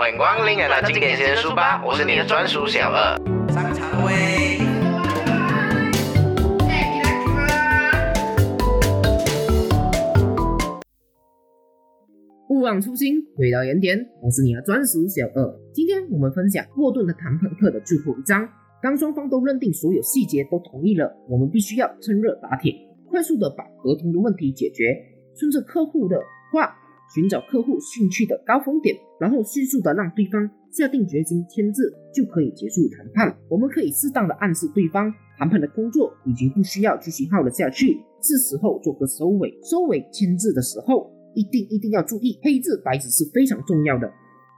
欢迎光临来到经典先生书吧，我是你的专属小二。上场位。勿忘初心，回到原点。我是你的专属小二。今天我们分享沃顿的谈判课的最后一章。当双方都认定所有细节都同意了，我们必须要趁热打铁，快速的把合同的问题解决，顺着客户的话。寻找客户兴趣的高峰点，然后迅速的让对方下定决心签字，就可以结束谈判。我们可以适当的暗示对方，谈判的工作已经不需要继续耗了下去，是时候做个收尾。收尾签字的时候，一定一定要注意，黑字白纸是非常重要的。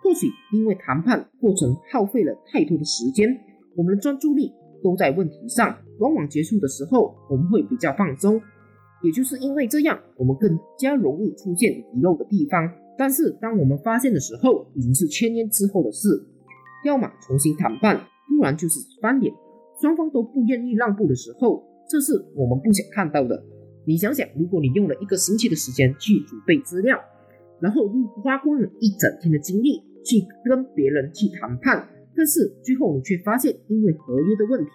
或许因为谈判过程耗费了太多的时间，我们的专注力都在问题上，往往结束的时候我们会比较放松。也就是因为这样，我们更加容易出现遗漏的地方。但是，当我们发现的时候，已经是千年之后的事。要么重新谈判，不然就是翻脸。双方都不愿意让步的时候，这是我们不想看到的。你想想，如果你用了一个星期的时间去准备资料，然后又花光了一整天的精力去跟别人去谈判，但是最后你却发现，因为合约的问题，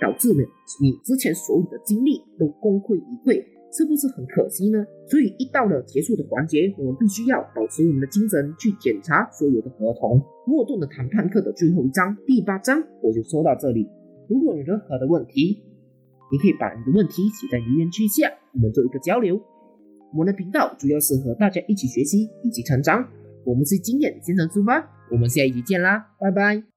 导致了你之前所有的精力都功亏一篑。是不是很可惜呢？所以一到了结束的环节，我们必须要保持我们的精神去检查所有的合同。沃顿的谈判课的最后一章，第八章，我就说到这里。如果有任何的问题，你可以把你的问题写在留言区下，我们做一个交流。我们的频道主要是和大家一起学习，一起成长。我们是经典先生出发，我们下一集见啦，拜拜。